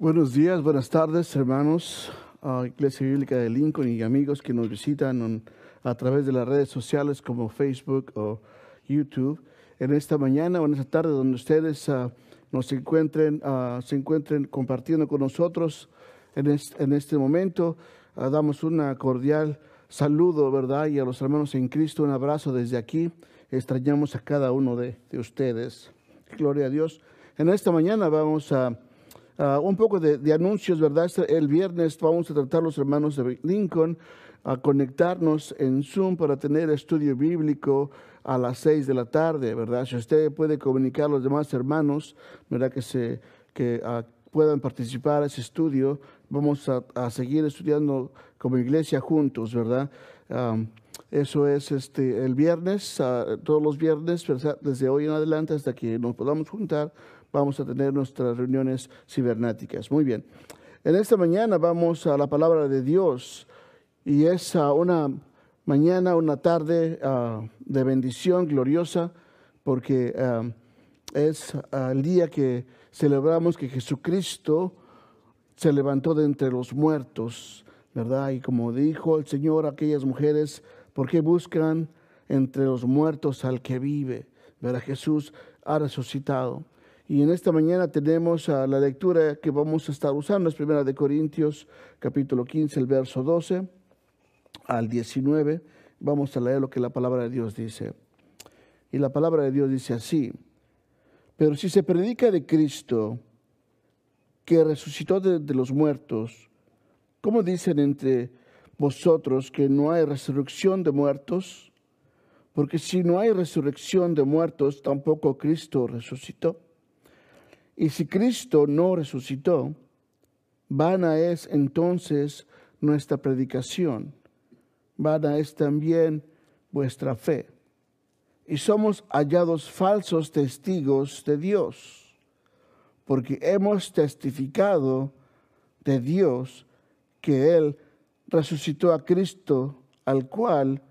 Buenos días, buenas tardes, hermanos, uh, Iglesia Bíblica de Lincoln y amigos que nos visitan on, a través de las redes sociales como Facebook o YouTube. En esta mañana o en esta tarde, donde ustedes uh, nos encuentren, uh, se encuentren compartiendo con nosotros en, en este momento, damos una cordial saludo, ¿verdad? Y a los hermanos en Cristo, un abrazo desde aquí. Extrañamos a cada uno de, de ustedes. Gloria a Dios. En esta mañana vamos a uh, un poco de, anuncios, ¿verdad? Este, el viernes vamos a tratar los hermanos de Lincoln a conectarnos en Zoom para tener estudio bíblico a las seis de la tarde, ¿verdad? Si usted puede comunicar a los demás hermanos, ¿verdad? Que, se, que uh, puedan participar en ese estudio, vamos a, a, seguir estudiando como iglesia juntos, ¿verdad? Eso es este, el viernes, uh, todos los viernes, desde hoy en adelante hasta que nos podamos juntar, vamos a tener nuestras reuniones cibernéticas. Muy bien. En esta mañana vamos a la palabra de Dios y es una mañana, una tarde uh, de bendición gloriosa porque es el día que celebramos que Jesucristo se levantó de entre los muertos, ¿verdad? Y como dijo el Señor a aquellas mujeres, ¿por qué buscan entre los muertos al que vive? ¿Verdad? Jesús ha resucitado. Y en esta mañana tenemos a la lectura que vamos a estar usando, es primera de Corintios, capítulo 15, el verso 12 al 19. Vamos a leer lo que la palabra de Dios dice. Y la palabra de Dios dice así, pero si se predica de Cristo, que resucitó de, de los muertos, ¿cómo dicen entre vosotros que no hay resurrección de muertos? Porque si no hay resurrección de muertos, tampoco Cristo resucitó. Y si Cristo no resucitó, vana es entonces nuestra predicación, vana es también vuestra fe. Y somos hallados falsos testigos de Dios, porque hemos testificado de Dios que Él resucitó a Cristo, al cual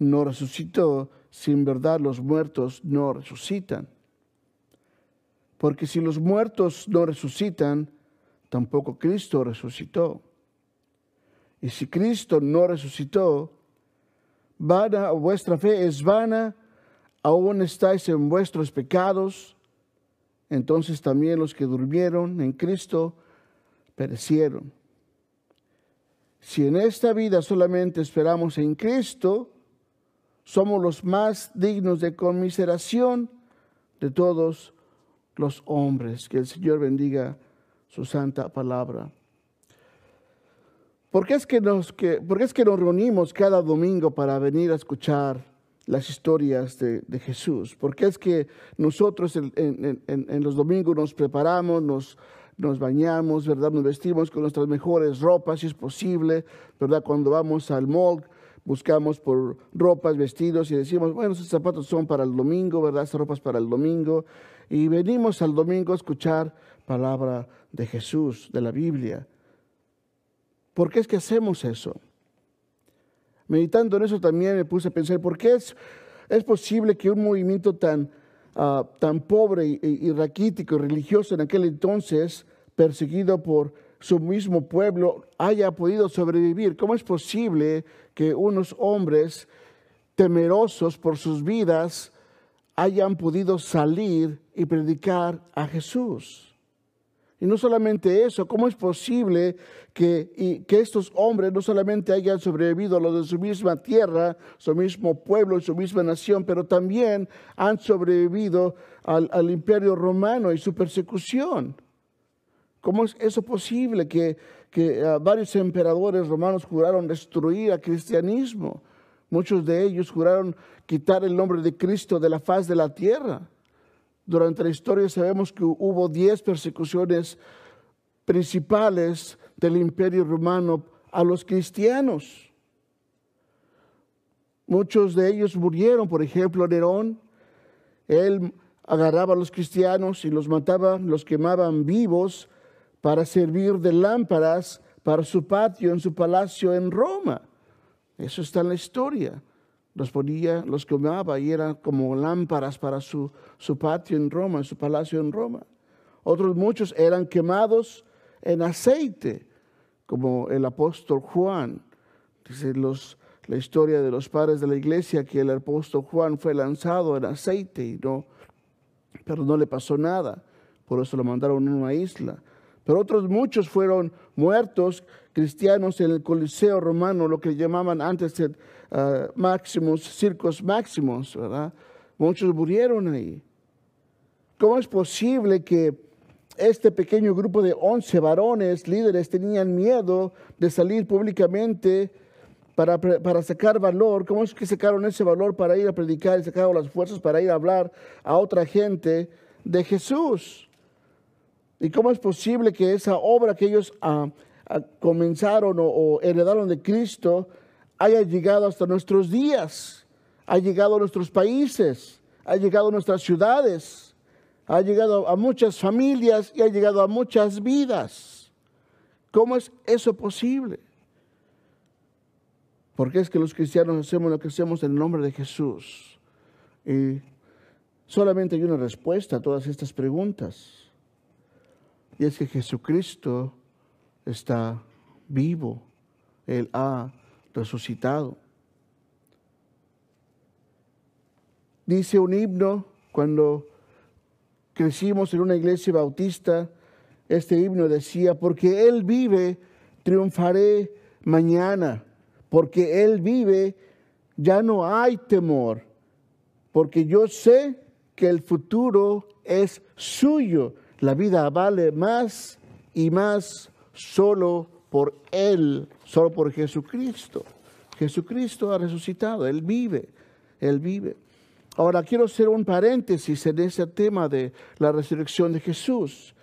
no resucitó, sin verdad los muertos no resucitan. Porque si los muertos no resucitan, tampoco Cristo resucitó. Y si Cristo no resucitó, vana vuestra fe es vana, aún estáis en vuestros pecados, entonces también los que durmieron en Cristo perecieron. Si en esta vida solamente esperamos en Cristo, somos los más dignos de conmiseración de todos los hombres. Que el Señor bendiga su santa palabra. ¿Por qué es que nos, que, por qué es que nos reunimos cada domingo para venir a escuchar las historias de, Jesús? ¿Por qué es que nosotros en, los domingos nos preparamos, nos, nos bañamos, ¿verdad? Nos vestimos con nuestras mejores ropas, si es posible, ¿verdad? Cuando vamos al mall, buscamos por ropas, vestidos y decimos, bueno, esos zapatos son para el domingo, ¿verdad? Esas ropas para el domingo. Y venimos al domingo a escuchar palabra de Jesús, de la Biblia. ¿Por qué es que hacemos eso? Meditando en eso también me puse a pensar, ¿por qué es, posible que un movimiento tan, uh, tan pobre y raquítico y religioso en aquel entonces, perseguido por su mismo pueblo, haya podido sobrevivir? ¿Cómo es posible que unos hombres temerosos por sus vidas hayan podido salir y predicar a Jesús. Y no solamente eso, ¿cómo es posible que, y, que estos hombres no solamente hayan sobrevivido a lo de su misma tierra, su mismo pueblo y su misma nación, pero también han sobrevivido al, al imperio romano y su persecución? ¿Cómo es eso posible que, que uh, varios emperadores romanos juraron destruir al cristianismo? Muchos de ellos juraron quitar el nombre de Cristo de la faz de la tierra. Durante la historia sabemos que hubo diez persecuciones principales del imperio romano a los cristianos. Muchos de ellos murieron, por ejemplo, Nerón. Él agarraba a los cristianos y los mataba, los quemaban vivos para servir de lámparas para su patio en su palacio en Roma. Eso está en la historia. Los ponía, los quemaba y eran como lámparas para su, su patio en Roma, su palacio en Roma. Otros muchos eran quemados en aceite, como el apóstol Juan. Dice los, la historia de los padres de la iglesia que el apóstol Juan fue lanzado en aceite y no, pero no le pasó nada. Por eso lo mandaron a una isla. Pero otros muchos fueron muertos cristianos en el Coliseo romano, lo que llamaban antes el, uh, máximos, circos máximos, ¿verdad? Muchos murieron ahí. ¿Cómo es posible que este pequeño grupo de 11 varones líderes tenían miedo de salir públicamente para, para, sacar valor? ¿Cómo es que sacaron ese valor para ir a predicar y sacaron las fuerzas para ir a hablar a otra gente de Jesús? ¿Y cómo es posible que esa obra que ellos ah, ah, comenzaron o, heredaron de Cristo haya llegado hasta nuestros días? Ha llegado a nuestros países, ha llegado a nuestras ciudades, ha llegado a muchas familias y ha llegado a muchas vidas. ¿Cómo es eso posible? Porque es que los cristianos hacemos lo que hacemos en el nombre de Jesús. Y solamente hay una respuesta a todas estas preguntas. Y es que Jesucristo está vivo. Él ha resucitado. Dice un himno cuando crecimos en una iglesia bautista, este himno decía, porque Él vive, triunfaré mañana. Porque Él vive, ya no hay temor. Porque yo sé que el futuro es suyo la vida vale más y más solo por Él, solo por Jesucristo. Jesucristo ha resucitado, Él vive, Él vive. Ahora quiero hacer un paréntesis en ese tema de la resurrección de Jesús.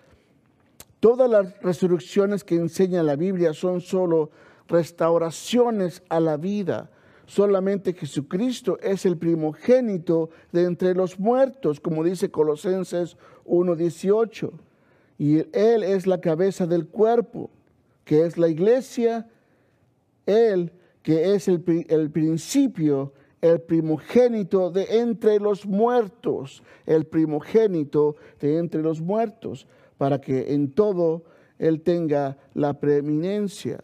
Todas las resurrecciones que enseña la Biblia son solo restauraciones a la vida. Solamente Jesucristo es el primogénito de entre los muertos, como dice Colosenses 1.18. Y Él es la cabeza del cuerpo, que es la iglesia. Él, que es el, el principio, el primogénito de entre los muertos, el primogénito de entre los muertos, para que en todo Él tenga la preeminencia.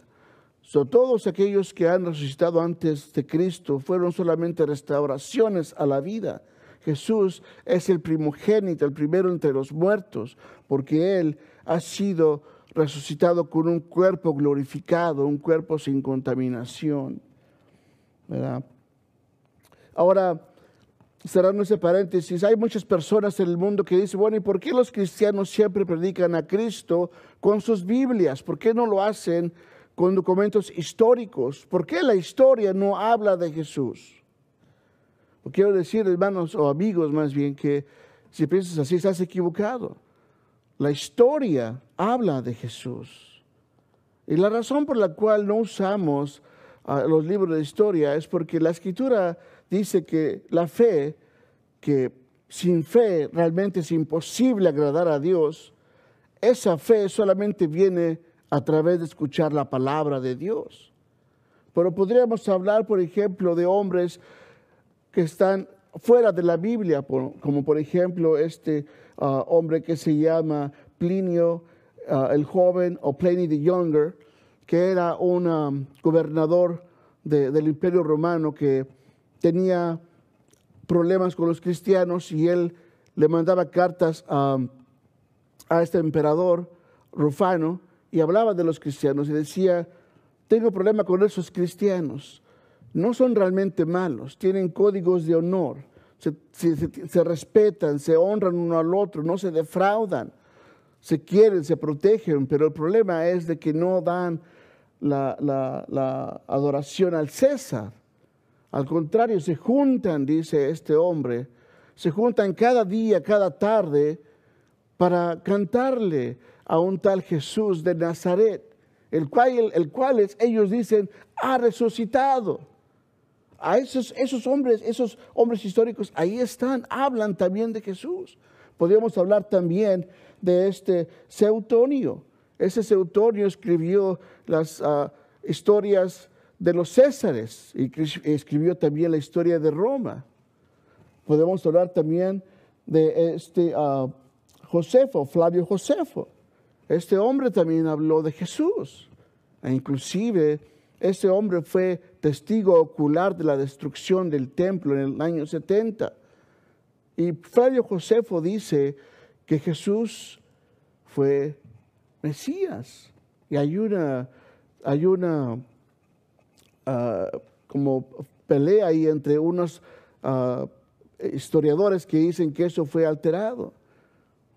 So, todos aquellos que han resucitado antes de Cristo fueron solamente restauraciones a la vida Jesús es el primogénito, el primero entre los muertos, porque Él ha sido resucitado con un cuerpo glorificado, un cuerpo sin contaminación. Ahora, cerrando ese paréntesis, hay muchas personas en el mundo que dicen, bueno, ¿y por qué los cristianos siempre predican a Cristo con sus Biblias? ¿Por qué no lo hacen con documentos históricos? ¿Por qué la historia no habla de Jesús? quiero decir, hermanos o amigos más bien, que si piensas así estás equivocado. La historia habla de Jesús. Y la razón por la cual no usamos ah, los libros de historia es porque la escritura dice que la fe, que sin fe realmente es imposible agradar a Dios, esa fe solamente viene a través de escuchar la palabra de Dios. Pero podríamos hablar, por ejemplo, de hombres que están fuera de la Biblia, como por ejemplo este ah, hombre que se llama Plinio el joven o Pliny the Younger, que era un um, gobernador del imperio romano que tenía problemas con los cristianos y él le mandaba cartas a, a este emperador Rufano y hablaba de los cristianos y decía, tengo problema con esos cristianos. No son realmente malos, tienen códigos de honor, se, respetan, se honran uno al otro, no se defraudan, se quieren, se protegen, pero el problema es de que no dan la, la adoración al César. Al contrario, se juntan, dice este hombre, se juntan cada día, cada tarde, para cantarle a un tal Jesús de Nazaret, el cual, el cual ellos dicen ha resucitado a esos, esos hombres, esos hombres históricos, ahí están, hablan también de Jesús. Podríamos hablar también de este Seutonio. Ese Seutonio escribió las ah, historias de los Césares y escribió también la historia de Roma. Podemos hablar también de este uh, Josefo, Flavio Josefo, este hombre también habló de Jesús. E inclusive este hombre fue testigo ocular de la destrucción del templo en el año 70. Y Flavio Josefo dice que Jesús fue Mesías. Y hay una, hay una ah, como pelea ahí entre unos ah, historiadores que dicen que eso fue alterado.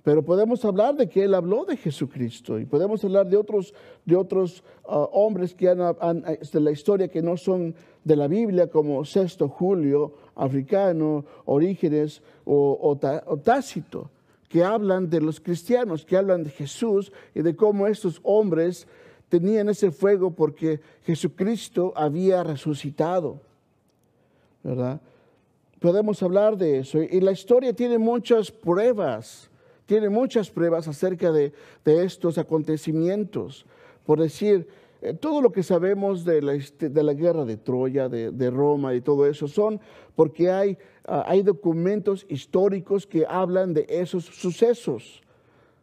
Pero podemos hablar de que él habló de Jesucristo y podemos hablar de otros, de otros ah, hombres que han, de la historia que no son de la Biblia, como Sexto Julio, africano, Orígenes o, o Tácito, que hablan de los cristianos, que hablan de Jesús y de cómo estos hombres tenían ese fuego porque Jesucristo había resucitado. ¿Verdad? Podemos hablar de eso. Y la historia tiene muchas pruebas, tiene muchas pruebas acerca de, estos acontecimientos. Por decir, eh, todo lo que sabemos de la, la guerra de Troya, de, Roma y todo eso, son porque hay, ah, hay documentos históricos que hablan de esos sucesos.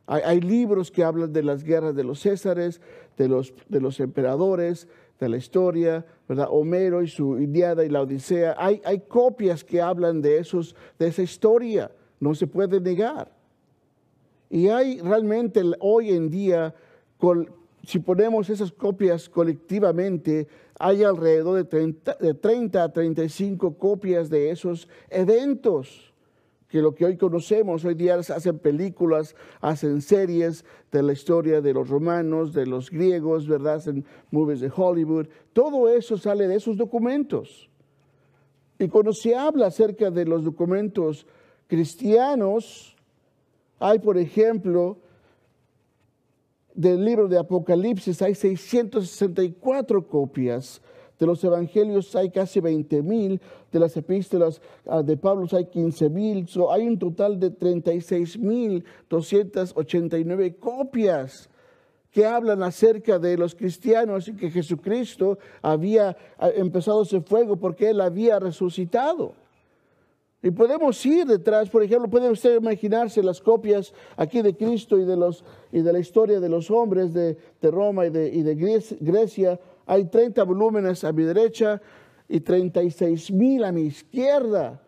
Hay, libros que hablan de las guerras de los Césares, de los, de los emperadores, de la historia. Homero y su Iliada y la Odisea. Hay, hay copias que hablan de, esos, de esa historia, no se puede negar. Y hay realmente hoy en día, si ponemos esas copias colectivamente, hay alrededor de 30, de 30 a 35 copias de esos eventos que lo que hoy conocemos, hoy día hacen películas, hacen series de la historia de los romanos, de los griegos, ¿verdad? Hacen movies de Hollywood. Todo eso sale de esos documentos. Y cuando se habla acerca de los documentos cristianos, hay, por ejemplo, del libro de Apocalipsis, hay 664 copias de los evangelios hay casi 20 mil, de las epístolas ah, de Pablo hay 15 mil, hay un total de 36 mil 289 copias que hablan acerca de los cristianos y que Jesucristo había ah, empezado ese fuego porque Él había resucitado. Y podemos ir detrás, por ejemplo, puede usted imaginarse las copias aquí de Cristo y de, los, y de la historia de los hombres de, Roma y de, Grecia hay 30 volúmenes a mi derecha y 36 mil a mi izquierda,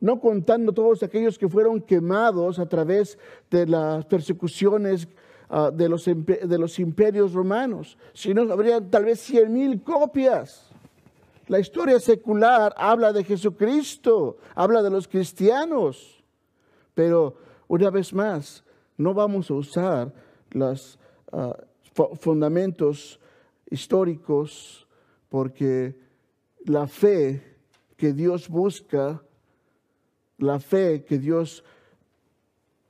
no contando todos aquellos que fueron quemados a través de las persecuciones ah, de, los, de los imperios romanos, sino habría tal vez 100 mil copias. La historia secular habla de Jesucristo, habla de los cristianos, pero una vez más, no vamos a usar los ah, fundamentos históricos, porque la fe que Dios busca, la fe que Dios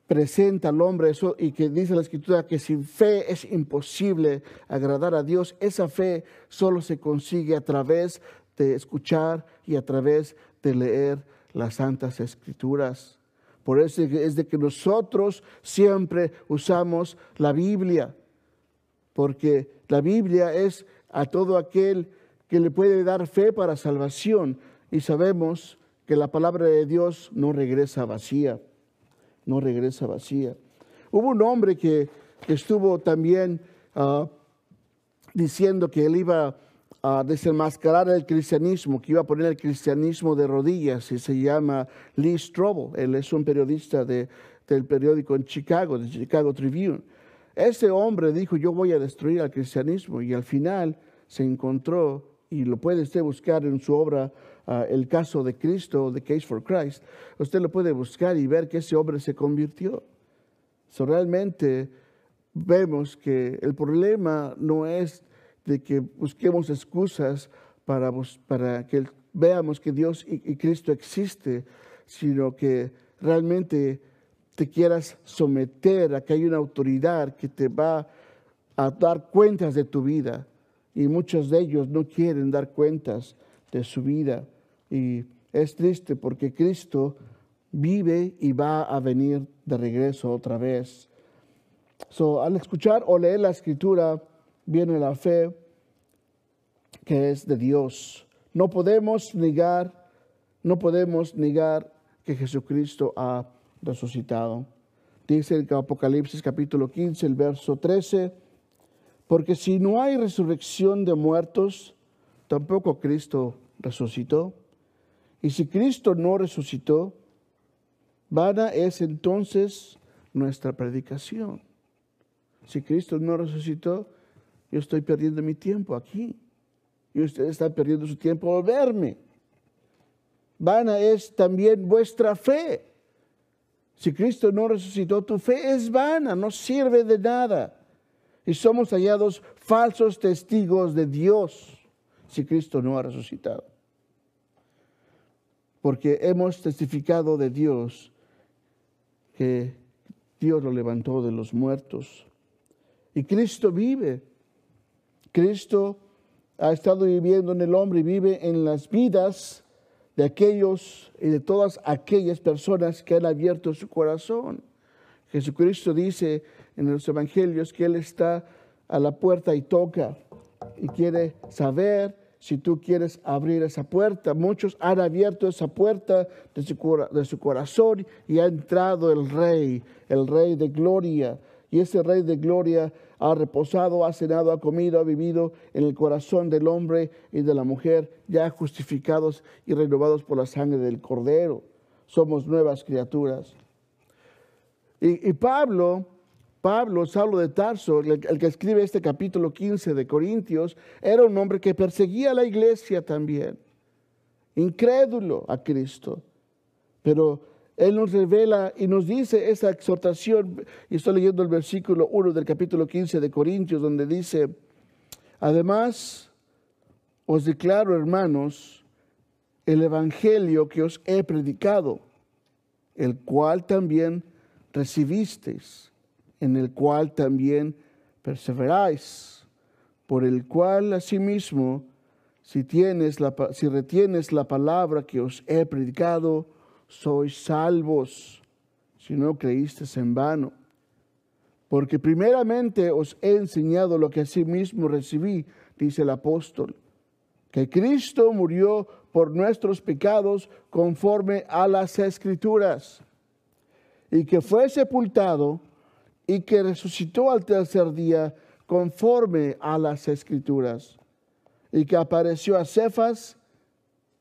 presenta al hombre eso, y que dice la escritura que sin fe es imposible agradar a Dios, esa fe solo se consigue a través de escuchar y a través de leer las santas escrituras. Por eso es de que nosotros siempre usamos la Biblia porque la Biblia es a todo aquel que le puede dar fe para salvación y sabemos que la palabra de Dios no regresa vacía, no regresa vacía. Hubo un hombre que, estuvo también ah, diciendo que él iba a desenmascarar el cristianismo, que iba a poner el cristianismo de rodillas, y se llama Lee Strobel. Él es un periodista del periódico en Chicago, de Chicago Tribune. Ese hombre dijo, yo voy a destruir al cristianismo y al final se encontró, y lo puede usted buscar en su obra, ah, El caso de Cristo, The Case for Christ, usted lo puede buscar y ver que ese hombre se convirtió. So, realmente vemos que el problema no es de que busquemos excusas para, para que veamos que Dios y Cristo existe, sino que realmente te quieras someter a que hay una autoridad que te va a dar cuentas de tu vida. Y muchos de ellos no quieren dar cuentas de su vida. Y es triste porque Cristo vive y va a venir de regreso otra vez. So, al escuchar o leer la escritura, viene la fe que es de Dios. No podemos negar, no podemos negar que Jesucristo ha resucitado. Dice el Apocalipsis capítulo 15, el verso 13, porque si no hay resurrección de muertos, tampoco Cristo resucitó. Y si Cristo no resucitó, vana es entonces nuestra predicación. Si Cristo no resucitó, yo estoy perdiendo mi tiempo aquí. Y ustedes están perdiendo su tiempo al verme. Vana es también vuestra fe. Si Cristo no resucitó, tu fe es vana, no sirve de nada. Y somos hallados falsos testigos de Dios si Cristo no ha resucitado. Porque hemos testificado de Dios que Dios lo levantó de los muertos. Y Cristo vive. Cristo ha estado viviendo en el hombre y vive en las vidas de aquellos y de todas aquellas personas que han abierto su corazón. Jesucristo dice en los evangelios que Él está a la puerta y toca y quiere saber si tú quieres abrir esa puerta. Muchos han abierto esa puerta de su, de su corazón y ha entrado el Rey, el Rey de Gloria. Y ese Rey de Gloria ha reposado, ha cenado, ha comido, ha vivido en el corazón del hombre y de la mujer, ya justificados y renovados por la sangre del Cordero. Somos nuevas criaturas. Y, Pablo Pablo, Saulo de Tarso, el, que escribe este capítulo 15 de Corintios, era un hombre que perseguía a la iglesia también, incrédulo a Cristo. Pero Él nos revela y nos dice esa exhortación, y estoy leyendo el versículo 1 del capítulo 15 de Corintios, donde dice, además os declaro, hermanos, el Evangelio que os he predicado, el cual también recibisteis en el cual también perseveráis, por el cual asimismo, si, si retienes la palabra que os he predicado, sois salvos, si no creísteis en vano. Porque primeramente os he enseñado lo que asimismo recibí, dice el apóstol, que Cristo murió por nuestros pecados conforme a las escrituras, y que fue sepultado y que resucitó al tercer día conforme a las escrituras, y que apareció a Cefas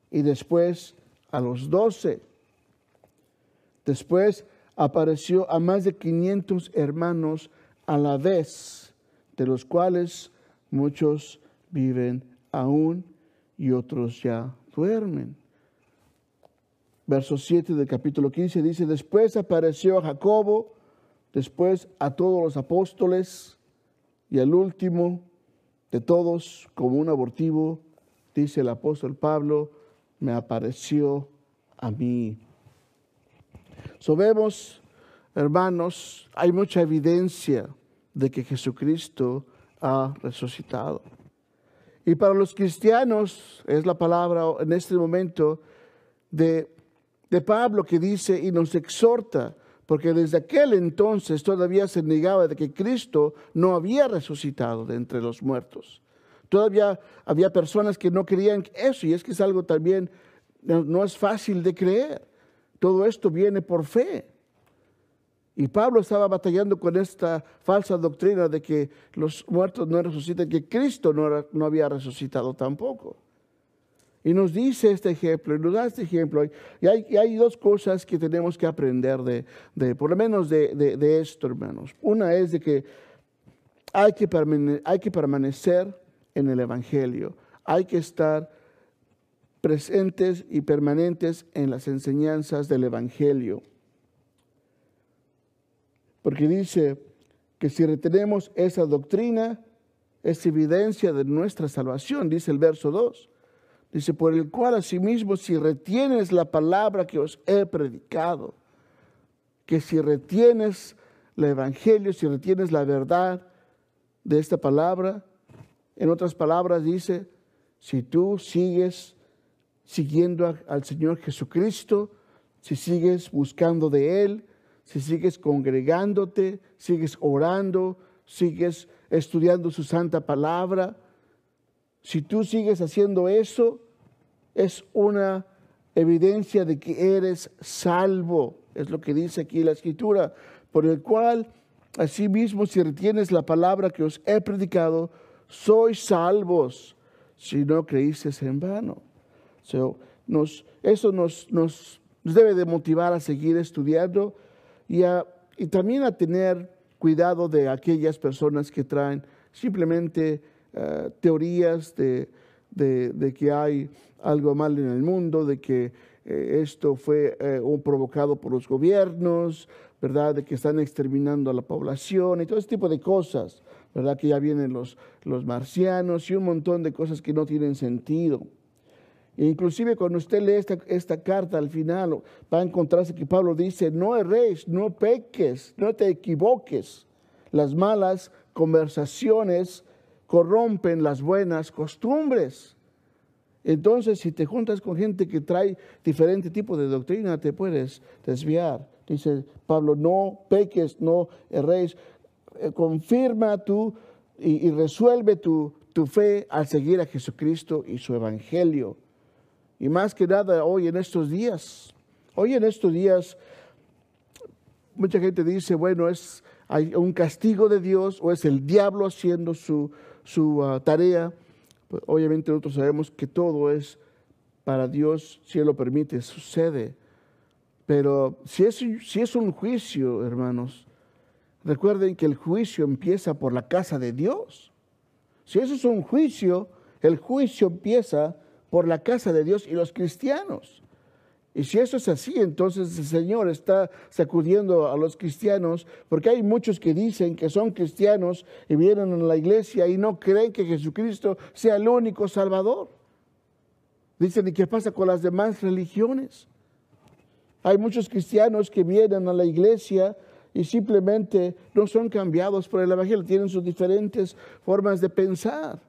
y después a los doce. Después apareció a más de 500 hermanos a la vez, de los cuales muchos viven aún y otros ya duermen. Verso 7 del capítulo 15 dice, después apareció a Jacobo, después a todos los apóstoles y al último de todos, como un abortivo, dice el apóstol Pablo, me apareció a mí. Sabemos, hermanos, hay mucha evidencia de que Jesucristo ha resucitado. Y para los cristianos es la palabra en este momento de, de Pablo que dice y nos exhorta porque desde aquel entonces todavía se negaba de que Cristo no había resucitado de entre los muertos. Todavía había personas que no creían eso, y es que es algo también, no, es fácil de creer. Todo esto viene por fe. Y Pablo estaba batallando con esta falsa doctrina de que los muertos no resucitan, que Cristo no, no había resucitado tampoco. Y nos dice este ejemplo, y nos da este ejemplo. Y hay, dos cosas que tenemos que aprender de, por lo menos de, esto, hermanos. Una es de que hay que, hay que permanecer en el Evangelio. Hay que estar presentes y permanentes en las enseñanzas del Evangelio. Porque dice que si retenemos esa doctrina, es evidencia de nuestra salvación, dice el verso 2. Dice, por el cual asimismo si retienes la palabra que os he predicado, que si retienes el Evangelio, si retienes la verdad de esta palabra, en otras palabras dice, si tú sigues siguiendo al Señor Jesucristo, si sigues buscando de Él, si sigues congregándote, sigues orando, sigues estudiando su santa palabra, si tú sigues haciendo eso, es una evidencia de que eres salvo. Es lo que dice aquí la escritura. por el cual asimismo si retienes la palabra que os he predicado, sois salvos si no creísteis en vano. Nos, eso nos, nos, debe de motivar a seguir estudiando y, y también a tener cuidado de aquellas personas que traen simplemente eh, teorías de, de, que hay algo mal en el mundo, de que eh, esto fue eh, provocado por los gobiernos, ¿verdad? De que están exterminando a la población y todo ese tipo de cosas, ¿verdad? Que ya vienen los, los marcianos y un montón de cosas que no tienen sentido. Inclusive cuando usted lee esta, carta al final, va a encontrarse que Pablo dice, no erréis, no peques, no te equivoques. Las malas conversaciones corrompen las buenas costumbres. Entonces, si te juntas con gente que trae diferente tipo de doctrina, te puedes desviar. Dice Pablo, no peques, no erréis. Eh, confirma tú y, resuelve tu, tu fe al seguir a Jesucristo y su evangelio. Y más que nada hoy en estos días. Hoy en estos días, mucha gente dice, bueno, es hay un castigo de Dios o es el diablo haciendo su, su ah, tarea. Pues, obviamente nosotros sabemos que todo es para Dios, si Él lo permite, sucede. Pero si es, si es un juicio, hermanos, recuerden que el juicio empieza por la casa de Dios. Si eso es un juicio, el juicio empieza por la casa de Dios y los cristianos. Y si eso es así, entonces el Señor está sacudiendo a los cristianos, porque hay muchos que dicen que son cristianos y vienen a la iglesia y no creen que Jesucristo sea el único Salvador. Dicen, ¿y qué pasa con las demás religiones? Hay muchos cristianos que vienen a la iglesia y simplemente no son cambiados por el Evangelio, tienen sus diferentes formas de pensar.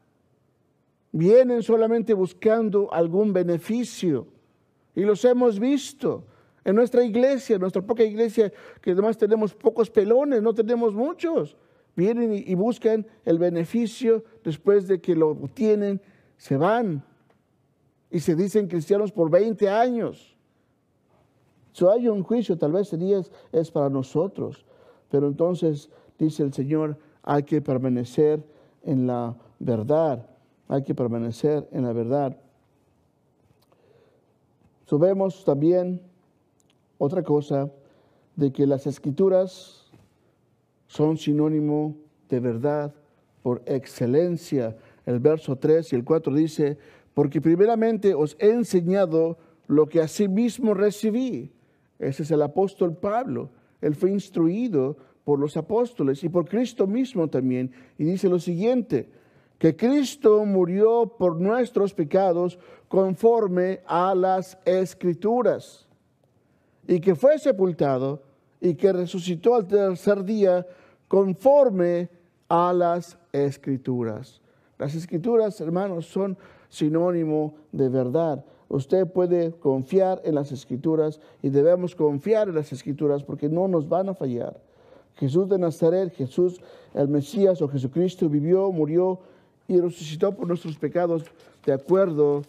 Vienen solamente buscando algún beneficio y los hemos visto en nuestra iglesia, en nuestra poca iglesia, que además tenemos pocos pelones, no tenemos muchos. Vienen y, buscan el beneficio después de que lo obtienen, se van y se dicen cristianos por 20 años. Si hay un juicio, tal vez es, es para nosotros, pero entonces dice el Señor, hay que permanecer en la verdad, hay que permanecer en la verdad. Sabemos también otra cosa, de que las escrituras son sinónimo de verdad por excelencia. El verso 3 y el 4 dice, porque primeramente os he enseñado lo que asimismo recibí. Ese es el apóstol Pablo. Él fue instruido por los apóstoles y por Cristo mismo también. Y dice lo siguiente, que Cristo murió por nuestros pecados conforme a las escrituras, y que fue sepultado y que resucitó al tercer día conforme a las escrituras. Las escrituras, hermanos, son sinónimo de verdad. Usted puede confiar en las escrituras y debemos confiar en las escrituras porque no nos van a fallar. Jesús de Nazaret, Jesús el Mesías o Jesucristo vivió, murió y resucitó por nuestros pecados de acuerdo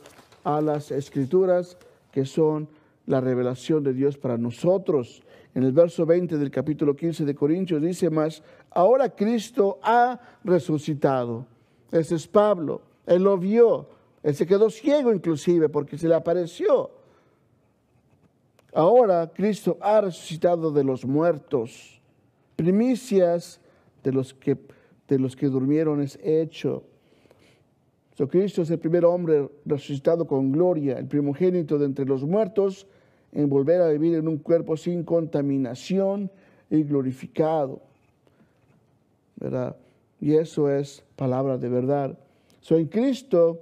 a las escrituras que son la revelación de Dios para nosotros. En el verso 20 del capítulo 15 de Corintios dice más, ahora Cristo ha resucitado. Ese es Pablo, él lo vio, él se quedó ciego inclusive porque se le apareció. Ahora Cristo ha resucitado de los muertos, primicias de los que, de los que durmieron es hecho. Cristo es el primer hombre resucitado con gloria, el primogénito de entre los muertos, en volver a vivir en un cuerpo sin contaminación y glorificado. ¿Verdad? Y eso es palabra de verdad. So, en Cristo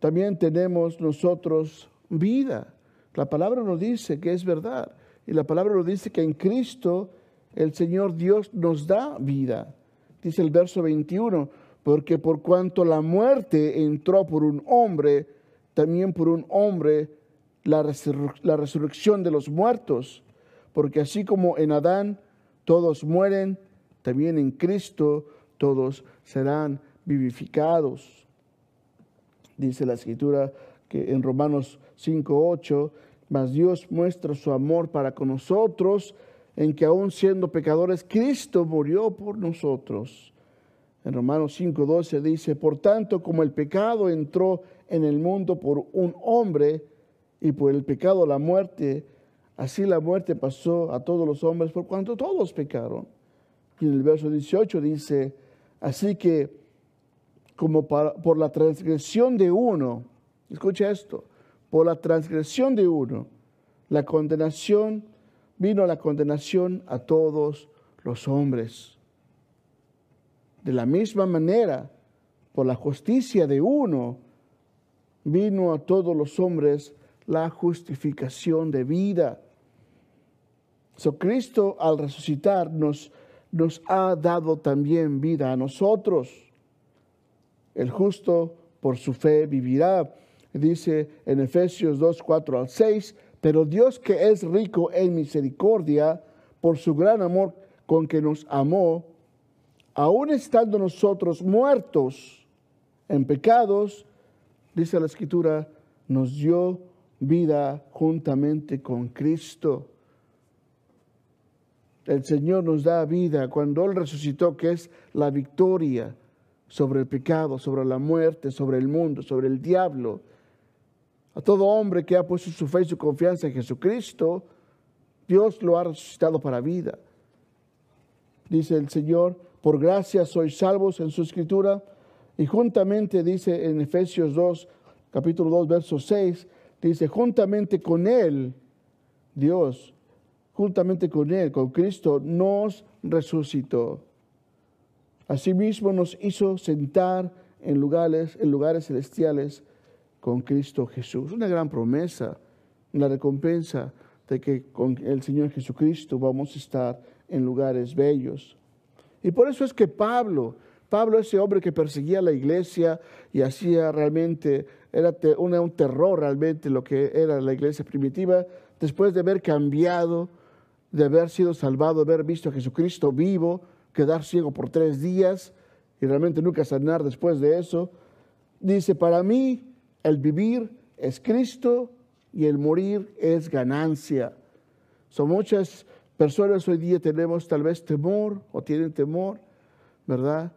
también tenemos nosotros vida. La palabra nos dice que es verdad. Y la palabra nos dice que en Cristo el Señor Dios nos da vida. Dice el verso 21, porque por cuanto la muerte entró por un hombre, también por un hombre la, resurrección de los muertos, porque así como en Adán todos mueren, también en Cristo todos serán vivificados. Dice la escritura que en Romanos 5.8, mas Dios muestra su amor para con nosotros en que aún siendo pecadores, Cristo murió por nosotros. En Romanos 5:12 dice, por tanto, como el pecado entró en el mundo por un hombre y por el pecado la muerte, así la muerte pasó a todos los hombres por cuanto todos pecaron. Y en el verso 18 dice, así que como por la transgresión de uno, escucha esto, por la transgresión de uno, la condenación vino la condenación a todos los hombres. De la misma manera, por la justicia de uno, vino a todos los hombres la justificación de vida. So, Cristo al resucitar nos, nos ha dado también vida a nosotros. El justo por su fe vivirá. Dice en Efesios 2, 4 al 6, pero Dios que es rico en misericordia, por su gran amor con que nos amó, aun estando nosotros muertos en pecados, dice la escritura, nos dio vida juntamente con Cristo. El Señor nos da vida cuando Él resucitó, que es la victoria sobre el pecado, sobre la muerte, sobre el mundo, sobre el diablo. A todo hombre que ha puesto su fe y su confianza en Jesucristo, Dios lo ha resucitado para vida. Dice el Señor, por gracia sois salvos en su escritura. Y juntamente dice en Efesios 2, capítulo 2, verso 6, dice, juntamente con Él, Dios, juntamente con Él, con Cristo, nos resucitó. Asimismo nos hizo sentar en lugares, en lugares celestiales con Cristo Jesús. Una gran promesa, una recompensa de que con el Señor Jesucristo vamos a estar en lugares bellos. Y por eso es que Pablo, Pablo, ese hombre que perseguía a la iglesia y hacía realmente, era un terror realmente lo que era la iglesia primitiva, después de haber cambiado, de haber sido salvado, de haber visto a Jesucristo vivo, quedar ciego por tres días y realmente nunca sanar después de eso, dice, para mí el vivir es Cristo y el morir es ganancia. Son muchas personas hoy día tenemos tal vez temor o tienen temor, ¿verdad?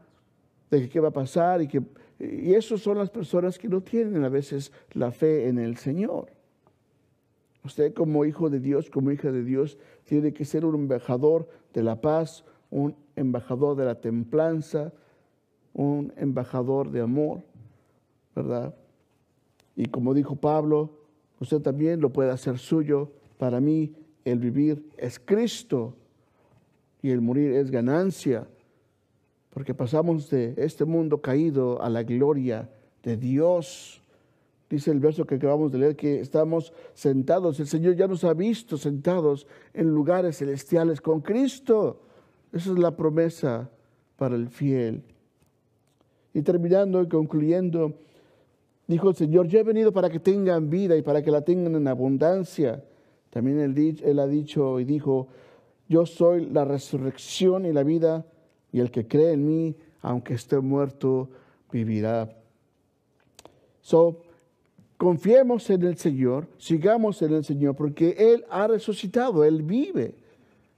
De que qué va a pasar y que y esas son las personas que no tienen a veces la fe en el Señor. Usted como hijo de Dios, como hija de Dios, tiene que ser un embajador de la paz, un embajador de la templanza, un embajador de amor, ¿verdad? Y como dijo Pablo, usted también lo puede hacer suyo. Para mí el vivir es Cristo y el morir es ganancia porque pasamos de este mundo caído a la gloria de Dios. Dice el verso que acabamos de leer que estamos sentados, el Señor ya nos ha visto sentados en lugares celestiales con Cristo. Esa es la promesa para el fiel. Y terminando y concluyendo, dijo el Señor, yo he venido para que tengan vida y para que la tengan en abundancia. También él, ha dicho y dijo, yo soy la resurrección y la vida y el que cree en mí, aunque esté muerto, vivirá. So, confiemos en el Señor, sigamos en el Señor, porque Él ha resucitado, Él vive.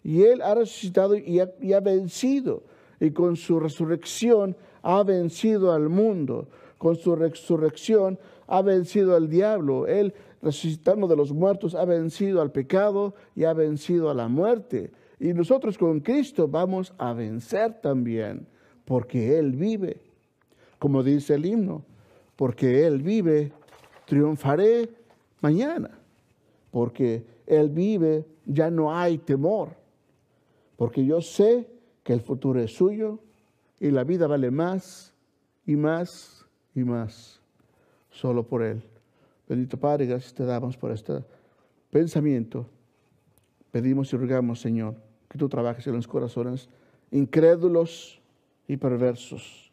Y Él ha resucitado y ha, y ha vencido. Y con su resurrección ha vencido al mundo. Con su resurrección ha vencido al diablo. Él, resucitando de los muertos, ha vencido al pecado y ha vencido a la muerte. Y nosotros con Cristo vamos a vencer también, porque Él vive. Como dice el himno, porque Él vive, triunfaré mañana. Porque Él vive, ya no hay temor. Porque yo sé que el futuro es suyo y la vida vale más y más y más solo por Él. Bendito Padre, gracias te damos por este pensamiento. Pedimos y rogamos, Señor, que tú trabajes en los corazones incrédulos y perversos.